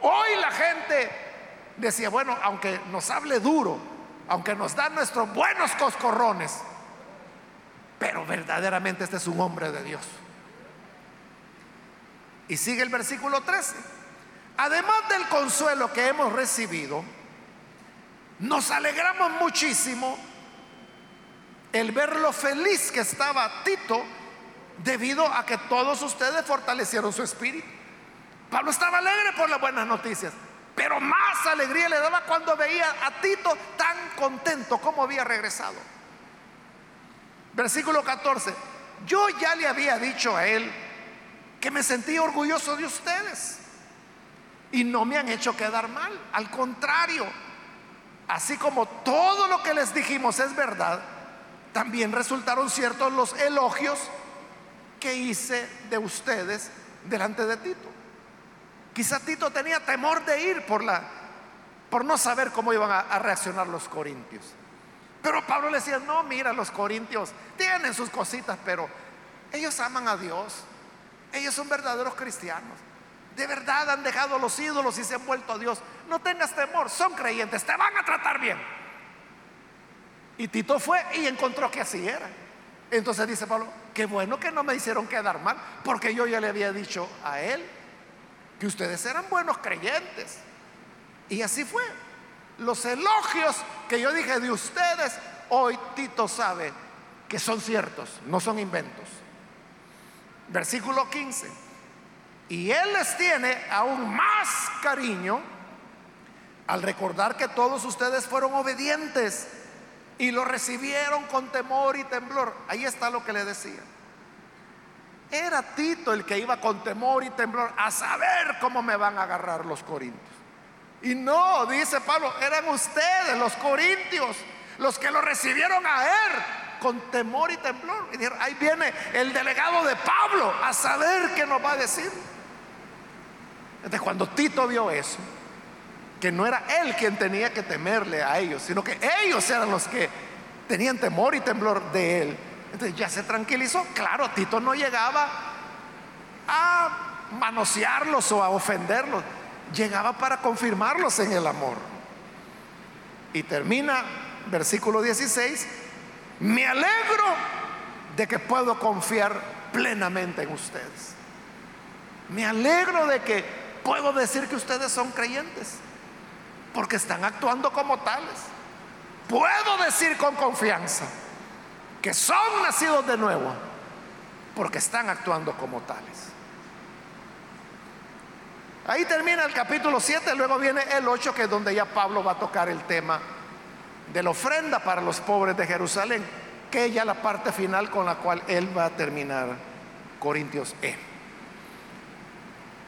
Hoy la gente decía, bueno, aunque nos hable duro, aunque nos da nuestros buenos coscorrones, pero verdaderamente este es un hombre de Dios. Y sigue el versículo 13. Además del consuelo que hemos recibido, nos alegramos muchísimo el ver lo feliz que estaba Tito debido a que todos ustedes fortalecieron su espíritu. Pablo estaba alegre por las buenas noticias, pero más alegría le daba cuando veía a Tito tan contento como había regresado. Versículo 14. Yo ya le había dicho a él que me sentía orgulloso de ustedes y no me han hecho quedar mal. Al contrario, así como todo lo que les dijimos es verdad, también resultaron ciertos los elogios que hice de ustedes delante de Tito. Quizá Tito tenía temor de ir por la por no saber cómo iban a, a reaccionar los corintios. Pero Pablo le decía, no, mira, los corintios tienen sus cositas, pero ellos aman a Dios. Ellos son verdaderos cristianos. De verdad han dejado los ídolos y se han vuelto a Dios. No tengas temor, son creyentes, te van a tratar bien. Y Tito fue y encontró que así era. Entonces dice Pablo, qué bueno que no me hicieron quedar mal, porque yo ya le había dicho a él que ustedes eran buenos creyentes. Y así fue. Los elogios que yo dije de ustedes, hoy Tito sabe que son ciertos, no son inventos. Versículo 15. Y él les tiene aún más cariño al recordar que todos ustedes fueron obedientes y lo recibieron con temor y temblor. Ahí está lo que le decía. Era Tito el que iba con temor y temblor a saber cómo me van a agarrar los corintios. Y no, dice Pablo, eran ustedes, los corintios, los que lo recibieron a él con temor y temblor. Y dijeron, ahí viene el delegado de Pablo a saber qué nos va a decir. Entonces cuando Tito vio eso, que no era él quien tenía que temerle a ellos, sino que ellos eran los que tenían temor y temblor de él. Entonces ya se tranquilizó. Claro, Tito no llegaba a manosearlos o a ofenderlos, llegaba para confirmarlos en el amor. Y termina versículo 16, me alegro de que puedo confiar plenamente en ustedes. Me alegro de que puedo decir que ustedes son creyentes porque están actuando como tales. Puedo decir con confianza que son nacidos de nuevo porque están actuando como tales. Ahí termina el capítulo 7, luego viene el 8, que es donde ya Pablo va a tocar el tema de la ofrenda para los pobres de Jerusalén, que ya la parte final con la cual él va a terminar Corintios E.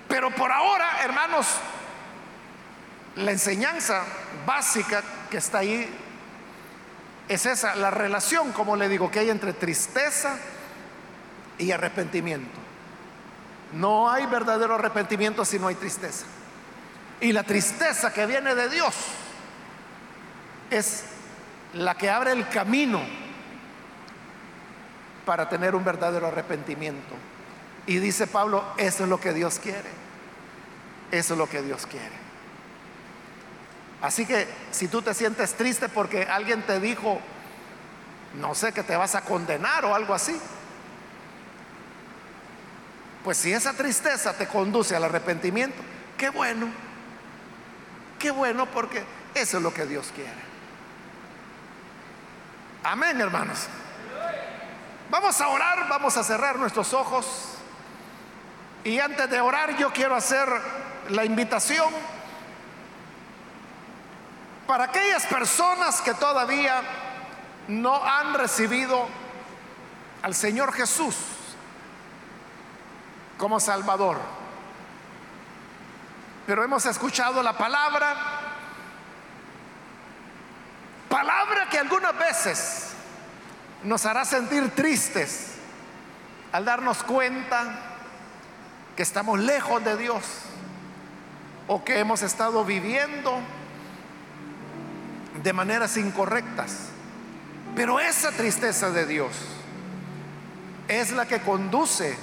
Pero por ahora, hermanos, la enseñanza básica que está ahí es esa, la relación, como le digo, que hay entre tristeza y arrepentimiento. No hay verdadero arrepentimiento si no hay tristeza. Y la tristeza que viene de Dios es la que abre el camino para tener un verdadero arrepentimiento. Y dice Pablo, eso es lo que Dios quiere. Eso es lo que Dios quiere. Así que si tú te sientes triste porque alguien te dijo, no sé, que te vas a condenar o algo así, pues si esa tristeza te conduce al arrepentimiento, qué bueno, qué bueno porque eso es lo que Dios quiere. Amén, hermanos. Vamos a orar, vamos a cerrar nuestros ojos. Y antes de orar yo quiero hacer la invitación para aquellas personas que todavía no han recibido al Señor Jesús como Salvador. Pero hemos escuchado la palabra, palabra que algunas veces nos hará sentir tristes al darnos cuenta que estamos lejos de Dios o que hemos estado viviendo de maneras incorrectas. Pero esa tristeza de Dios es la que conduce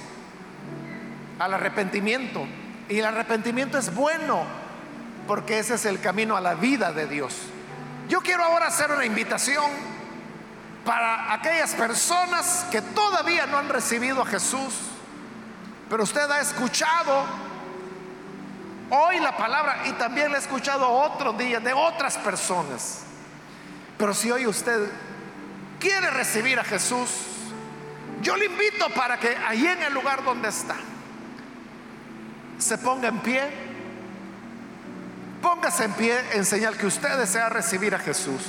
al arrepentimiento. Y el arrepentimiento es bueno porque ese es el camino a la vida de Dios. Yo quiero ahora hacer una invitación para aquellas personas que todavía no han recibido a Jesús, pero usted ha escuchado hoy la palabra y también la ha escuchado otros días de otras personas. Pero si hoy usted quiere recibir a Jesús, yo le invito para que ahí en el lugar donde está, se ponga en pie, póngase en pie en señal que usted desea recibir a Jesús.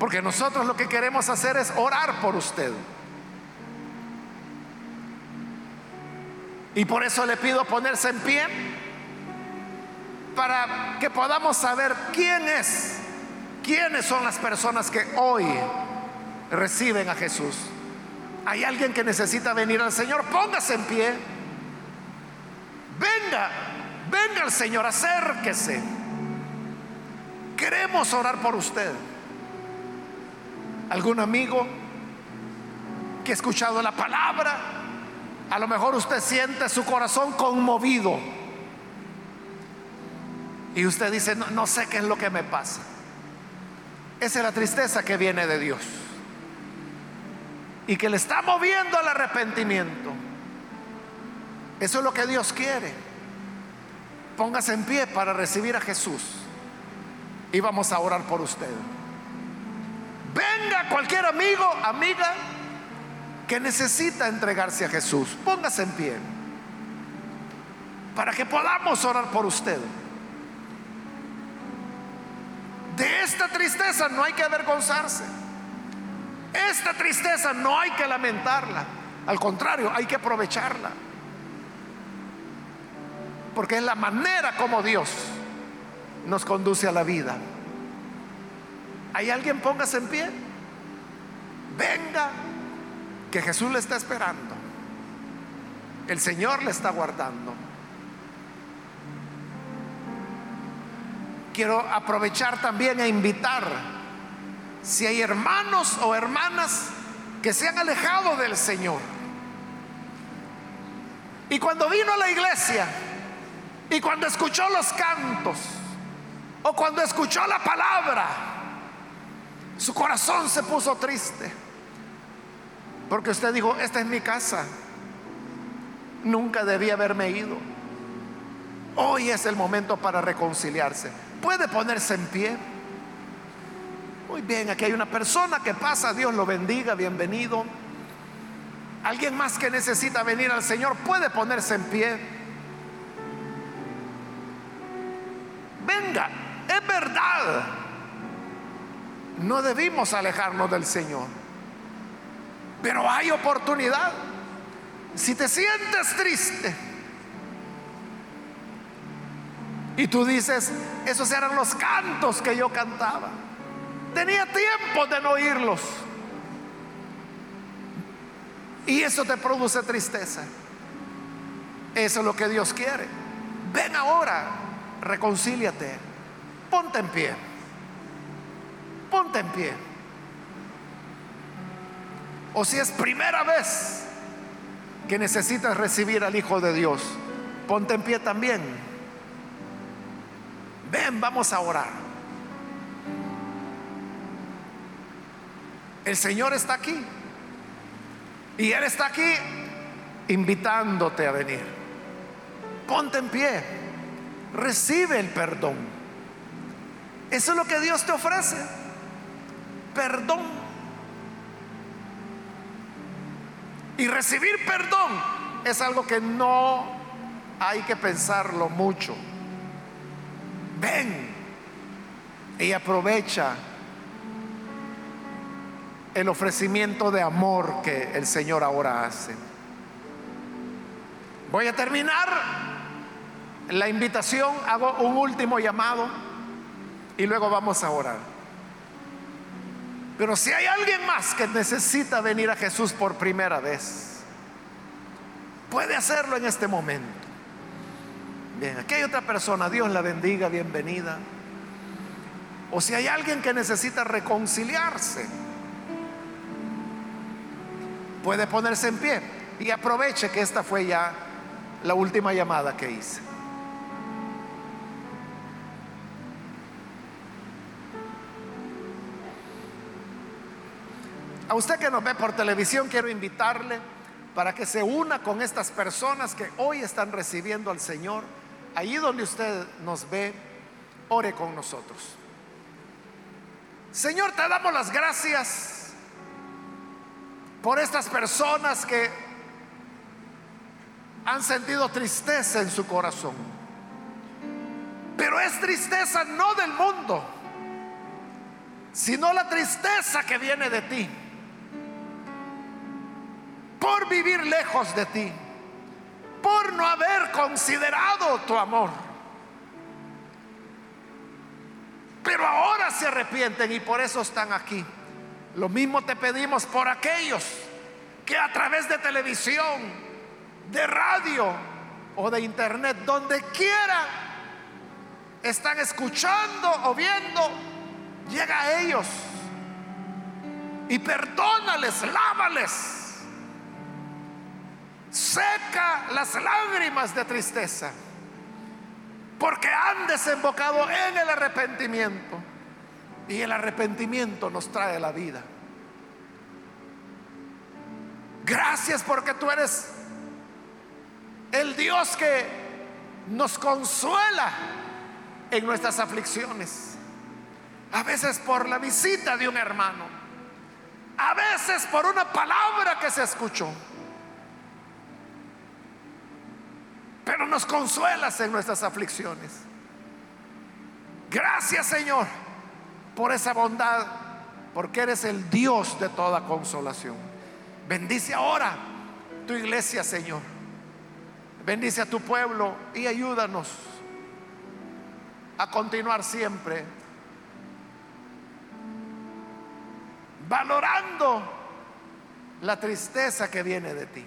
Porque nosotros lo que queremos hacer es orar por usted. Y por eso le pido ponerse en pie para que podamos saber quién es, quiénes son las personas que hoy reciben a Jesús. Hay alguien que necesita venir al Señor, póngase en pie. Venga, venga al Señor, acérquese. Queremos orar por usted. ¿Algún amigo que ha escuchado la palabra? A lo mejor usted siente su corazón conmovido. Y usted dice, no, no sé qué es lo que me pasa. Esa es la tristeza que viene de Dios. Y que le está moviendo al arrepentimiento. Eso es lo que Dios quiere. Póngase en pie para recibir a Jesús. Y vamos a orar por usted. Venga cualquier amigo, amiga que necesita entregarse a Jesús. Póngase en pie. Para que podamos orar por usted. De esta tristeza no hay que avergonzarse. Esta tristeza no hay que lamentarla. Al contrario, hay que aprovecharla. Porque es la manera como Dios nos conduce a la vida. ¿Hay alguien? Póngase en pie. Venga, que Jesús le está esperando. El Señor le está guardando. Quiero aprovechar también e invitar, si hay hermanos o hermanas que se han alejado del Señor. Y cuando vino a la iglesia y cuando escuchó los cantos o cuando escuchó la palabra, su corazón se puso triste. Porque usted dijo, esta es mi casa. Nunca debía haberme ido. Hoy es el momento para reconciliarse. Puede ponerse en pie. Muy bien, aquí hay una persona que pasa, Dios lo bendiga, bienvenido. Alguien más que necesita venir al Señor puede ponerse en pie. Venga, es verdad no debimos alejarnos del Señor. Pero hay oportunidad. Si te sientes triste y tú dices, esos eran los cantos que yo cantaba. Tenía tiempo de no oírlos. Y eso te produce tristeza. Eso es lo que Dios quiere. Ven ahora, reconcíliate. Ponte en pie. Ponte en pie. O si es primera vez que necesitas recibir al Hijo de Dios, ponte en pie también. ven, vamos a orar. El Señor está aquí. Y Él está aquí invitándote a venir. Ponte en pie. Recibe el perdón. Eso es lo que Dios te ofrece. Perdón. Y recibir perdón es algo que no hay que pensarlo mucho. Ven y aprovecha el ofrecimiento de amor que el Señor ahora hace. Voy a terminar la invitación, hago un último llamado y luego vamos a orar. Pero si hay alguien más que necesita venir a Jesús por primera vez, puede hacerlo en este momento. Bien, aquí hay otra persona, Dios la bendiga, bienvenida. O si hay alguien que necesita reconciliarse, puede ponerse en pie y aproveche que esta fue ya la última llamada que hice. A usted que nos ve por televisión, quiero invitarle para que se una con estas personas que hoy están recibiendo al Señor. Allí donde usted nos ve, ore con nosotros. Señor, te damos las gracias por estas personas que han sentido tristeza en su corazón. Pero es tristeza no del mundo, sino la tristeza que viene de ti. Por vivir lejos de ti, por no haber considerado tu amor. Pero ahora se arrepienten y por eso están aquí. Lo mismo te pedimos por aquellos que a través de televisión, de radio o de internet, donde quiera, están escuchando o viendo, llega a ellos y perdónales, lávales, seca las lágrimas de tristeza, porque han desembocado en el arrepentimiento y el arrepentimiento nos trae la vida. Gracias porque tú eres el Dios que nos consuela en nuestras aflicciones. A veces por la visita de un hermano. A veces por una palabra que se escuchó. Pero nos consuelas en nuestras aflicciones. Gracias Señor por esa bondad, porque eres el Dios de toda consolación. Bendice ahora tu iglesia, Señor. Bendice a tu pueblo y ayúdanos a continuar siempre valorando la tristeza que viene de ti.